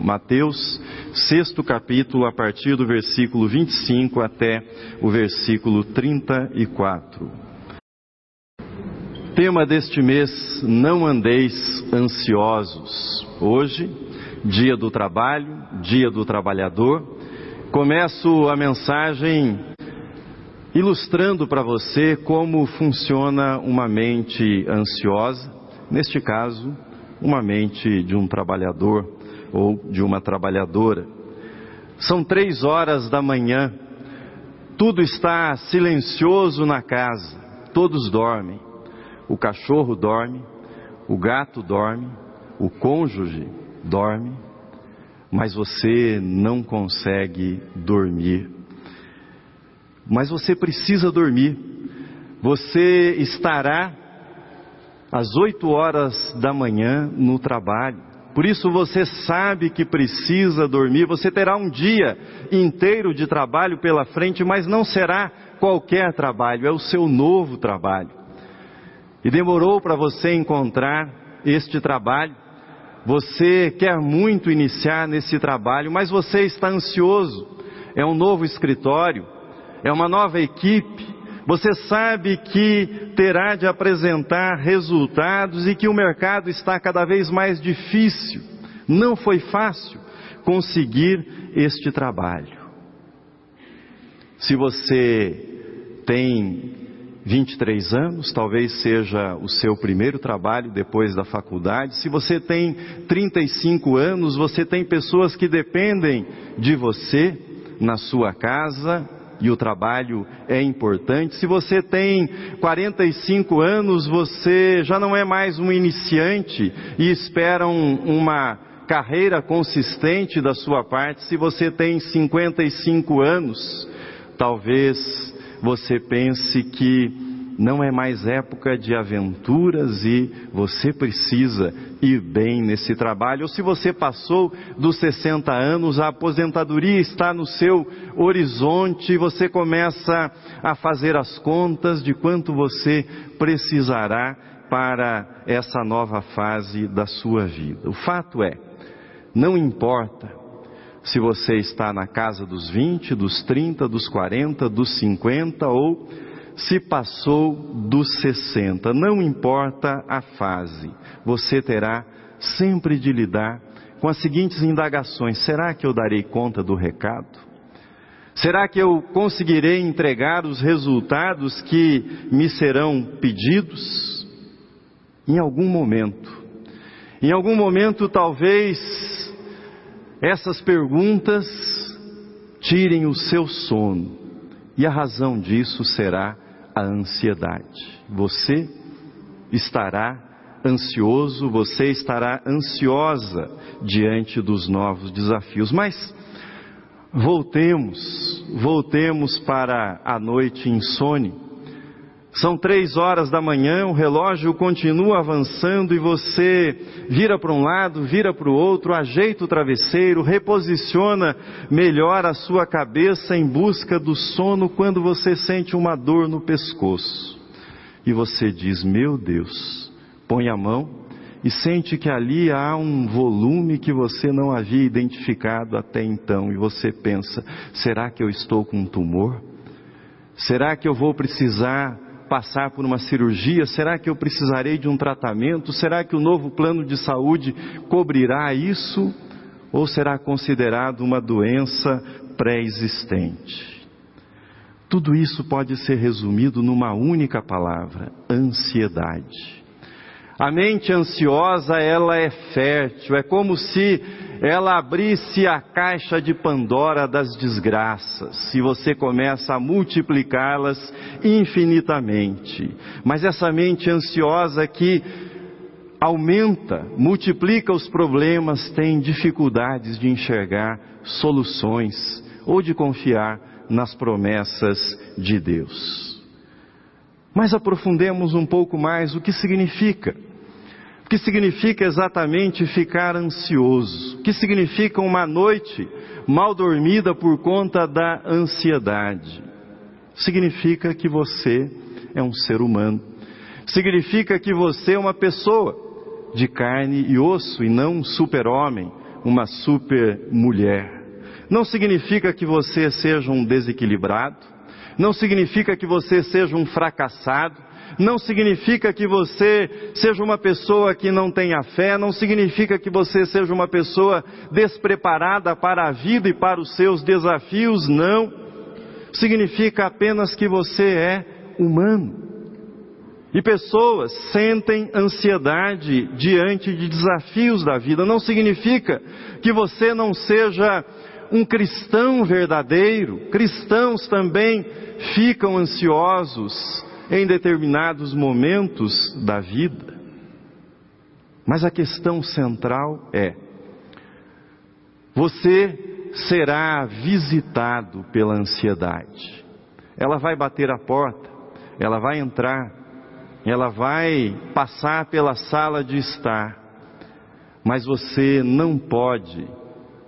Mateus, sexto capítulo, a partir do versículo 25 até o versículo 34. Tema deste mês: Não andeis ansiosos. Hoje, dia do trabalho, dia do trabalhador, começo a mensagem ilustrando para você como funciona uma mente ansiosa, neste caso, uma mente de um trabalhador ou de uma trabalhadora. São três horas da manhã, tudo está silencioso na casa, todos dormem. O cachorro dorme, o gato dorme, o cônjuge dorme, mas você não consegue dormir. Mas você precisa dormir. Você estará às oito horas da manhã no trabalho. Por isso você sabe que precisa dormir, você terá um dia inteiro de trabalho pela frente, mas não será qualquer trabalho, é o seu novo trabalho. E demorou para você encontrar este trabalho. Você quer muito iniciar nesse trabalho, mas você está ansioso. É um novo escritório, é uma nova equipe, você sabe que terá de apresentar resultados e que o mercado está cada vez mais difícil. Não foi fácil conseguir este trabalho. Se você tem 23 anos, talvez seja o seu primeiro trabalho depois da faculdade. Se você tem 35 anos, você tem pessoas que dependem de você na sua casa, e o trabalho é importante. Se você tem 45 anos, você já não é mais um iniciante e espera um, uma carreira consistente da sua parte. Se você tem 55 anos, talvez você pense que não é mais época de aventuras e você precisa ir bem nesse trabalho. Ou se você passou dos 60 anos, a aposentadoria está no seu horizonte e você começa a fazer as contas de quanto você precisará para essa nova fase da sua vida. O fato é, não importa se você está na casa dos 20, dos 30, dos 40, dos 50 ou se passou dos 60, não importa a fase, você terá sempre de lidar com as seguintes indagações: será que eu darei conta do recado? Será que eu conseguirei entregar os resultados que me serão pedidos? Em algum momento, em algum momento, talvez essas perguntas tirem o seu sono, e a razão disso será a ansiedade. Você estará ansioso, você estará ansiosa diante dos novos desafios. Mas voltemos, voltemos para a noite insone. São três horas da manhã, o relógio continua avançando e você vira para um lado, vira para o outro, ajeita o travesseiro, reposiciona melhor a sua cabeça em busca do sono quando você sente uma dor no pescoço. E você diz: Meu Deus, põe a mão e sente que ali há um volume que você não havia identificado até então. E você pensa: será que eu estou com um tumor? Será que eu vou precisar passar por uma cirurgia? Será que eu precisarei de um tratamento? Será que o novo plano de saúde cobrirá isso? Ou será considerado uma doença pré-existente? Tudo isso pode ser resumido numa única palavra: ansiedade. A mente ansiosa, ela é fértil, é como se ela abrisse a caixa de Pandora das desgraças e você começa a multiplicá-las infinitamente. Mas essa mente ansiosa que aumenta, multiplica os problemas, tem dificuldades de enxergar soluções ou de confiar nas promessas de Deus. Mas aprofundemos um pouco mais o que significa que significa exatamente ficar ansioso? O que significa uma noite mal dormida por conta da ansiedade? Significa que você é um ser humano. Significa que você é uma pessoa de carne e osso e não um super-homem uma super mulher. Não significa que você seja um desequilibrado, não significa que você seja um fracassado, não significa que você seja uma pessoa que não tenha fé, não significa que você seja uma pessoa despreparada para a vida e para os seus desafios, não. Significa apenas que você é humano. E pessoas sentem ansiedade diante de desafios da vida. Não significa que você não seja um cristão verdadeiro. Cristãos também ficam ansiosos em determinados momentos da vida. Mas a questão central é: você será visitado pela ansiedade. Ela vai bater a porta, ela vai entrar, ela vai passar pela sala de estar, mas você não pode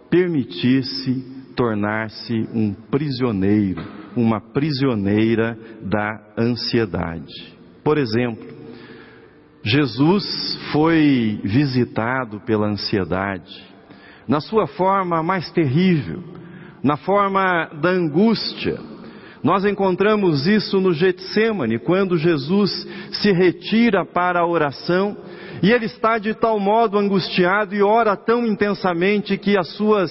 permitir-se tornar-se um prisioneiro, uma prisioneira da ansiedade. Por exemplo, Jesus foi visitado pela ansiedade, na sua forma mais terrível, na forma da angústia. Nós encontramos isso no Getsemane, quando Jesus se retira para a oração e ele está de tal modo angustiado e ora tão intensamente que as suas,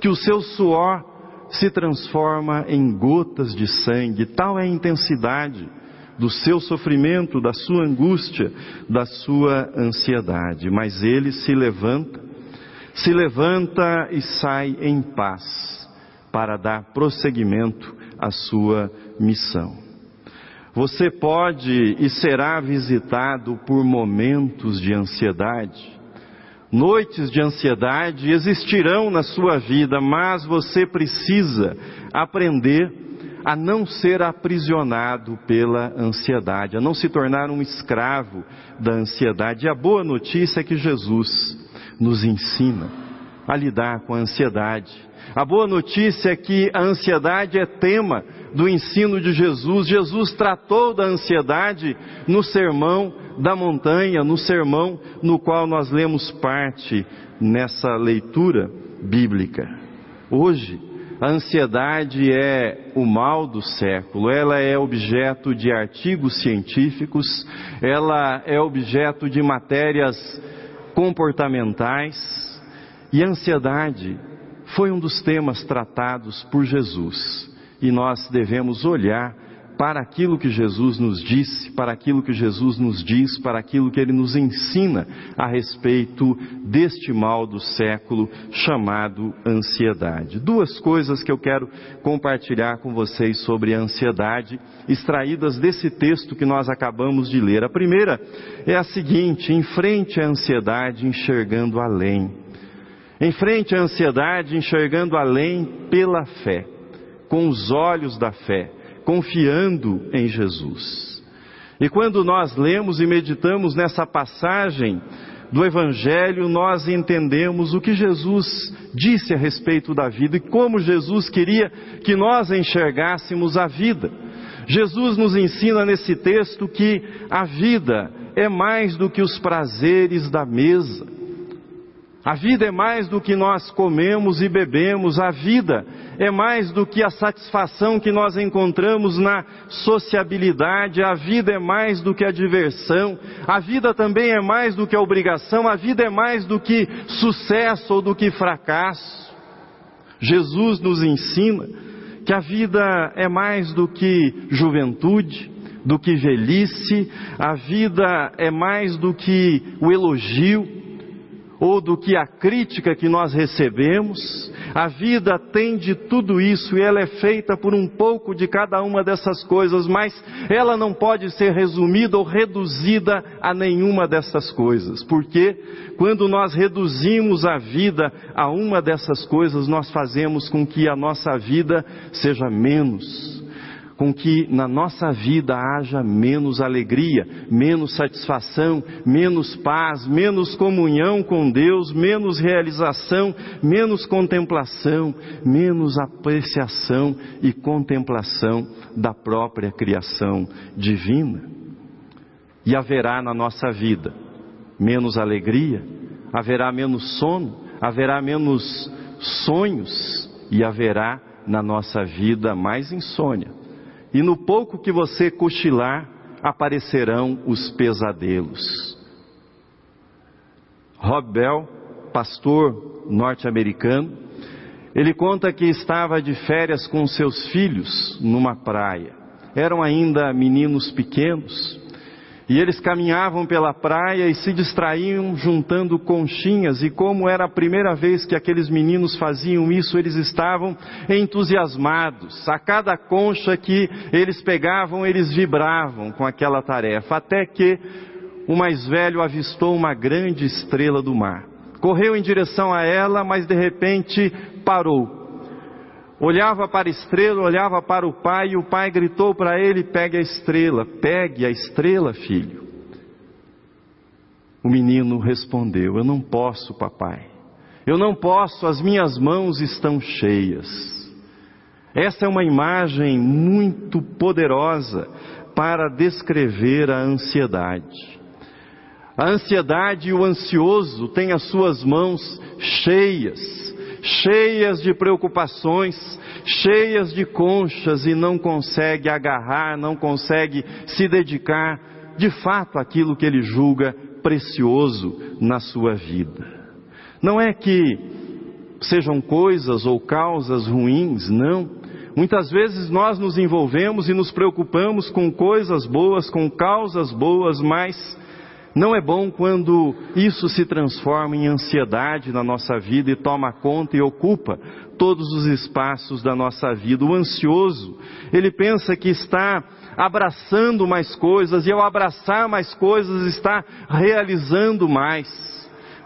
que o seu suor se transforma em gotas de sangue. Tal é a intensidade do seu sofrimento, da sua angústia, da sua ansiedade. Mas ele se levanta, se levanta e sai em paz para dar prosseguimento à sua missão. Você pode e será visitado por momentos de ansiedade. Noites de ansiedade existirão na sua vida, mas você precisa aprender a não ser aprisionado pela ansiedade, a não se tornar um escravo da ansiedade. E a boa notícia é que Jesus nos ensina a lidar com a ansiedade. A boa notícia é que a ansiedade é tema do ensino de Jesus. Jesus tratou da ansiedade no sermão da montanha, no sermão no qual nós lemos parte nessa leitura bíblica. Hoje, a ansiedade é o mal do século, ela é objeto de artigos científicos, ela é objeto de matérias comportamentais, e a ansiedade foi um dos temas tratados por Jesus e nós devemos olhar para aquilo que Jesus nos disse, para aquilo que Jesus nos diz, para aquilo que ele nos ensina a respeito deste mal do século chamado ansiedade. Duas coisas que eu quero compartilhar com vocês sobre a ansiedade, extraídas desse texto que nós acabamos de ler. A primeira é a seguinte: enfrente a ansiedade enxergando além. Enfrente a ansiedade enxergando além pela fé com os olhos da fé, confiando em Jesus. E quando nós lemos e meditamos nessa passagem do Evangelho, nós entendemos o que Jesus disse a respeito da vida e como Jesus queria que nós enxergássemos a vida. Jesus nos ensina nesse texto que a vida é mais do que os prazeres da mesa. A vida é mais do que nós comemos e bebemos, a vida é mais do que a satisfação que nós encontramos na sociabilidade, a vida é mais do que a diversão, a vida também é mais do que a obrigação, a vida é mais do que sucesso ou do que fracasso. Jesus nos ensina que a vida é mais do que juventude, do que velhice, a vida é mais do que o elogio, ou do que a crítica que nós recebemos. A vida tem de tudo isso e ela é feita por um pouco de cada uma dessas coisas, mas ela não pode ser resumida ou reduzida a nenhuma dessas coisas. Porque quando nós reduzimos a vida a uma dessas coisas, nós fazemos com que a nossa vida seja menos com que na nossa vida haja menos alegria, menos satisfação, menos paz, menos comunhão com Deus, menos realização, menos contemplação, menos apreciação e contemplação da própria criação divina. E haverá na nossa vida menos alegria, haverá menos sono, haverá menos sonhos e haverá na nossa vida mais insônia. E no pouco que você cochilar, aparecerão os pesadelos. Rob Bell, pastor norte-americano, ele conta que estava de férias com seus filhos numa praia. Eram ainda meninos pequenos e eles caminhavam pela praia e se distraíam juntando conchinhas, e como era a primeira vez que aqueles meninos faziam isso, eles estavam entusiasmados. A cada concha que eles pegavam, eles vibravam com aquela tarefa, até que o mais velho avistou uma grande estrela do mar. Correu em direção a ela, mas de repente parou olhava para a estrela, olhava para o pai, e o pai gritou para ele: Pegue a estrela, pegue a estrela, filho. O menino respondeu: Eu não posso, papai. Eu não posso, as minhas mãos estão cheias. Essa é uma imagem muito poderosa para descrever a ansiedade. A ansiedade e o ansioso têm as suas mãos cheias cheias de preocupações, cheias de conchas e não consegue agarrar, não consegue se dedicar de fato àquilo que ele julga precioso na sua vida. Não é que sejam coisas ou causas ruins, não. Muitas vezes nós nos envolvemos e nos preocupamos com coisas boas, com causas boas, mas não é bom quando isso se transforma em ansiedade na nossa vida e toma conta e ocupa todos os espaços da nossa vida. O ansioso, ele pensa que está abraçando mais coisas e ao abraçar mais coisas está realizando mais,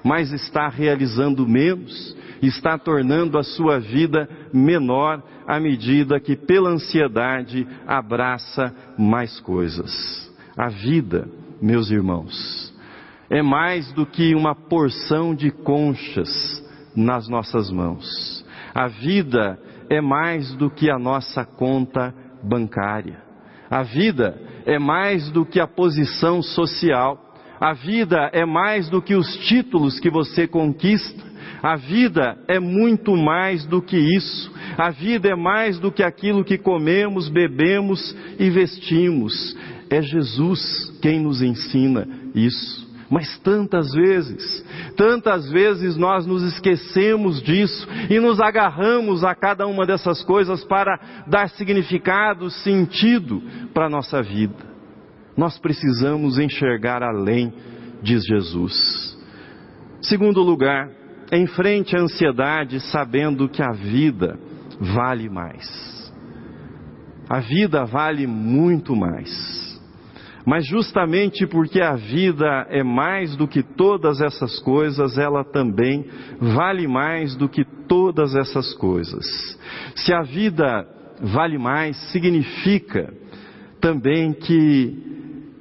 mas está realizando menos, está tornando a sua vida menor à medida que pela ansiedade abraça mais coisas. A vida meus irmãos, é mais do que uma porção de conchas nas nossas mãos. A vida é mais do que a nossa conta bancária. A vida é mais do que a posição social. A vida é mais do que os títulos que você conquista. A vida é muito mais do que isso. A vida é mais do que aquilo que comemos, bebemos e vestimos. É Jesus quem nos ensina isso. Mas tantas vezes, tantas vezes nós nos esquecemos disso e nos agarramos a cada uma dessas coisas para dar significado, sentido para a nossa vida. Nós precisamos enxergar além, diz Jesus. Segundo lugar, enfrente a ansiedade sabendo que a vida vale mais. A vida vale muito mais. Mas justamente porque a vida é mais do que todas essas coisas, ela também vale mais do que todas essas coisas. Se a vida vale mais, significa também que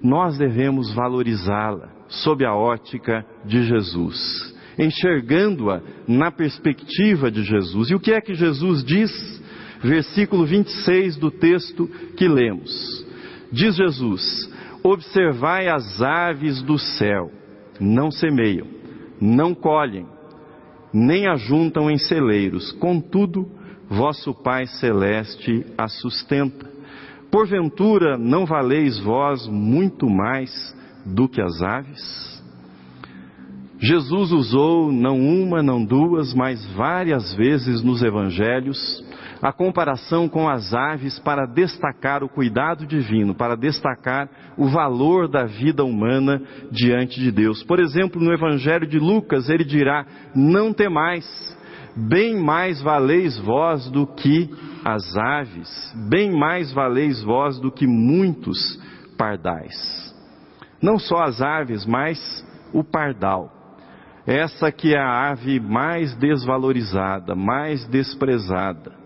nós devemos valorizá-la sob a ótica de Jesus, enxergando-a na perspectiva de Jesus. E o que é que Jesus diz? Versículo 26 do texto que lemos. Diz Jesus: Observai as aves do céu, não semeiam, não colhem, nem ajuntam em celeiros, contudo, vosso Pai Celeste a sustenta. Porventura não valeis vós muito mais do que as aves? Jesus usou não uma, não duas, mas várias vezes nos evangelhos a comparação com as aves para destacar o cuidado divino, para destacar o valor da vida humana diante de Deus. Por exemplo, no Evangelho de Lucas, ele dirá: Não temais, bem mais valeis vós do que as aves, bem mais valeis vós do que muitos pardais. Não só as aves, mas o pardal. Essa que é a ave mais desvalorizada, mais desprezada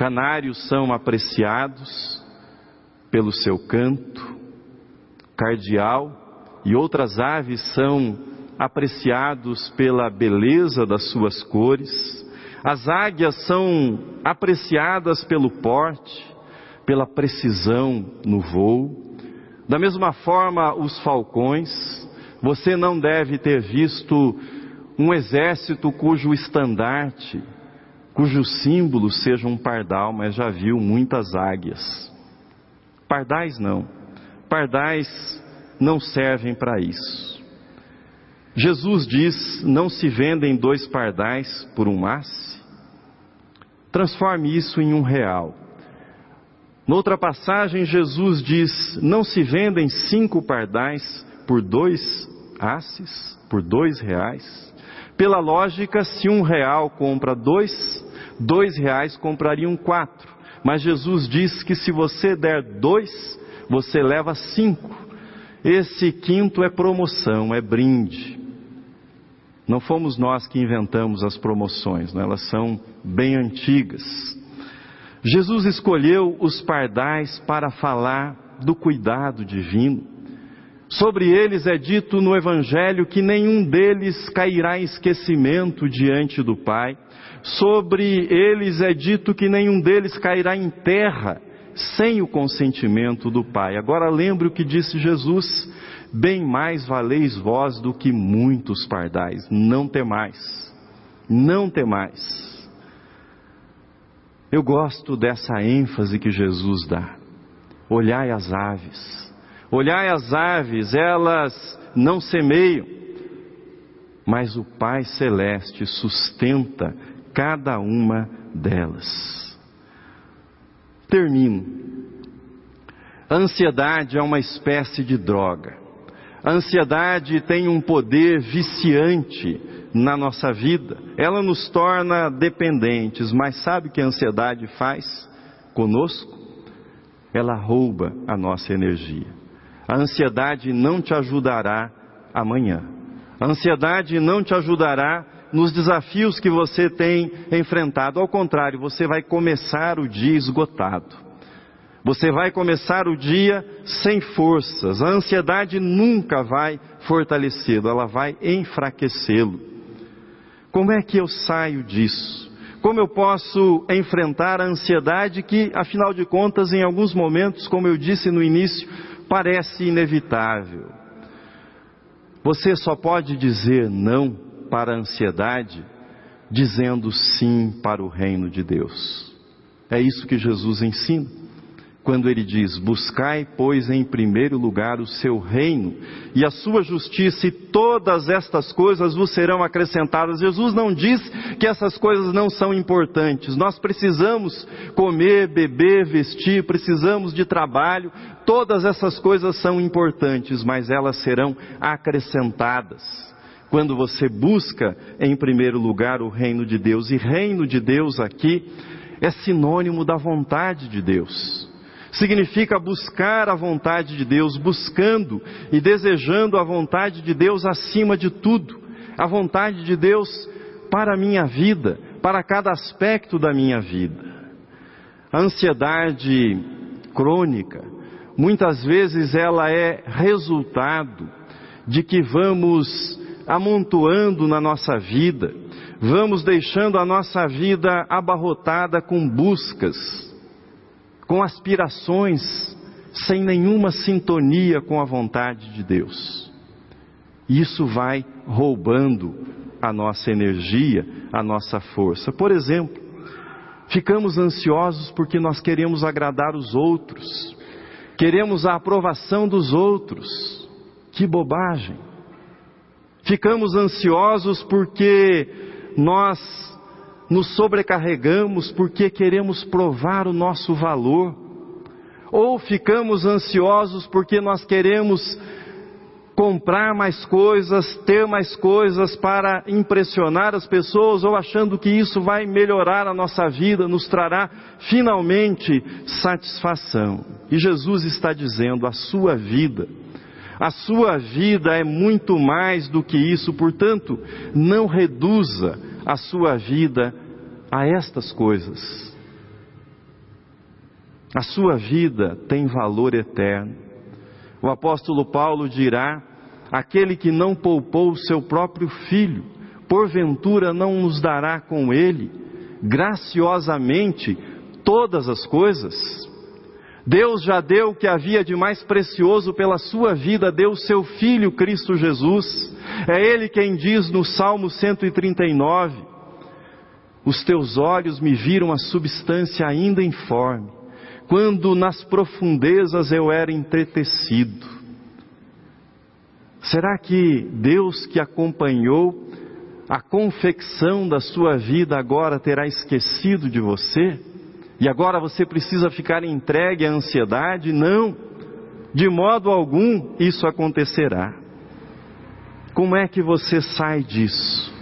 Canários são apreciados pelo seu canto, cardial e outras aves são apreciados pela beleza das suas cores. As águias são apreciadas pelo porte, pela precisão no voo. Da mesma forma, os falcões, você não deve ter visto um exército cujo estandarte, cujo símbolo seja um pardal, mas já viu muitas águias. Pardais não. Pardais não servem para isso. Jesus diz: não se vendem dois pardais por um asse. Transforme isso em um real. Noutra passagem, Jesus diz: não se vendem cinco pardais por dois asses, por dois reais. Pela lógica, se um real compra dois, dois reais comprariam quatro. Mas Jesus diz que se você der dois, você leva cinco. Esse quinto é promoção, é brinde. Não fomos nós que inventamos as promoções, né? elas são bem antigas. Jesus escolheu os pardais para falar do cuidado divino. Sobre eles é dito no Evangelho que nenhum deles cairá em esquecimento diante do Pai. Sobre eles é dito que nenhum deles cairá em terra sem o consentimento do Pai. Agora lembre o que disse Jesus: bem mais valeis vós do que muitos pardais. Não temais, não temais. Eu gosto dessa ênfase que Jesus dá. Olhai as aves Olhai as aves, elas não semeiam, mas o Pai Celeste sustenta cada uma delas. Termino. A ansiedade é uma espécie de droga. A ansiedade tem um poder viciante na nossa vida. Ela nos torna dependentes, mas sabe o que a ansiedade faz conosco? Ela rouba a nossa energia. A ansiedade não te ajudará amanhã. A ansiedade não te ajudará nos desafios que você tem enfrentado. Ao contrário, você vai começar o dia esgotado. Você vai começar o dia sem forças. A ansiedade nunca vai fortalecê-lo, ela vai enfraquecê-lo. Como é que eu saio disso? Como eu posso enfrentar a ansiedade que, afinal de contas, em alguns momentos, como eu disse no início, parece inevitável. Você só pode dizer não para a ansiedade dizendo sim para o reino de Deus. É isso que Jesus ensina quando ele diz: Buscai, pois, em primeiro lugar o seu reino e a sua justiça, e todas estas coisas vos serão acrescentadas. Jesus não diz que essas coisas não são importantes. Nós precisamos comer, beber, vestir, precisamos de trabalho, todas essas coisas são importantes, mas elas serão acrescentadas quando você busca em primeiro lugar o reino de Deus. E reino de Deus aqui é sinônimo da vontade de Deus significa buscar a vontade de Deus, buscando e desejando a vontade de Deus acima de tudo, a vontade de Deus para a minha vida, para cada aspecto da minha vida. A ansiedade crônica, muitas vezes ela é resultado de que vamos amontoando na nossa vida, vamos deixando a nossa vida abarrotada com buscas, com aspirações sem nenhuma sintonia com a vontade de Deus. Isso vai roubando a nossa energia, a nossa força. Por exemplo, ficamos ansiosos porque nós queremos agradar os outros, queremos a aprovação dos outros. Que bobagem! Ficamos ansiosos porque nós nos sobrecarregamos porque queremos provar o nosso valor, ou ficamos ansiosos porque nós queremos comprar mais coisas, ter mais coisas para impressionar as pessoas, ou achando que isso vai melhorar a nossa vida, nos trará finalmente satisfação. E Jesus está dizendo: a sua vida, a sua vida é muito mais do que isso, portanto, não reduza a sua vida a estas coisas. A sua vida tem valor eterno. O apóstolo Paulo dirá: aquele que não poupou o seu próprio filho, porventura não nos dará com ele, graciosamente, todas as coisas? Deus já deu o que havia de mais precioso pela sua vida, deu seu Filho Cristo Jesus. É Ele quem diz no Salmo 139: Os teus olhos me viram a substância ainda informe, quando nas profundezas eu era entretecido. Será que Deus que acompanhou a confecção da sua vida agora terá esquecido de você? E agora você precisa ficar entregue à ansiedade? Não, de modo algum isso acontecerá. Como é que você sai disso?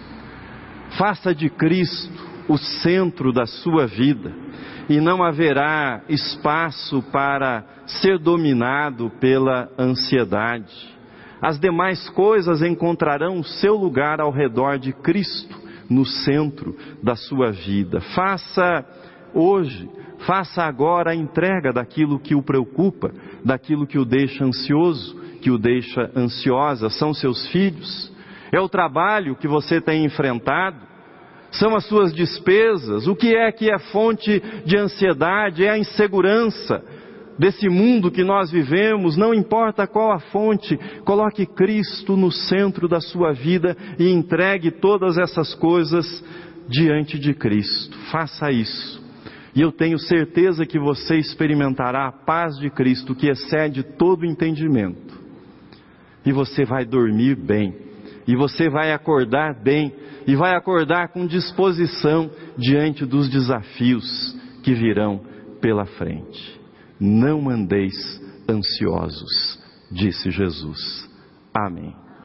Faça de Cristo o centro da sua vida e não haverá espaço para ser dominado pela ansiedade. As demais coisas encontrarão o seu lugar ao redor de Cristo, no centro da sua vida. Faça hoje, faça agora a entrega daquilo que o preocupa, daquilo que o deixa ansioso, que o deixa ansiosa. São seus filhos? É o trabalho que você tem enfrentado? São as suas despesas? O que é que é fonte de ansiedade? É a insegurança desse mundo que nós vivemos, não importa qual a fonte, coloque Cristo no centro da sua vida e entregue todas essas coisas diante de Cristo. Faça isso. E eu tenho certeza que você experimentará a paz de Cristo que excede todo entendimento. E você vai dormir bem. E você vai acordar bem. E vai acordar com disposição diante dos desafios que virão pela frente. Não andeis ansiosos, disse Jesus. Amém.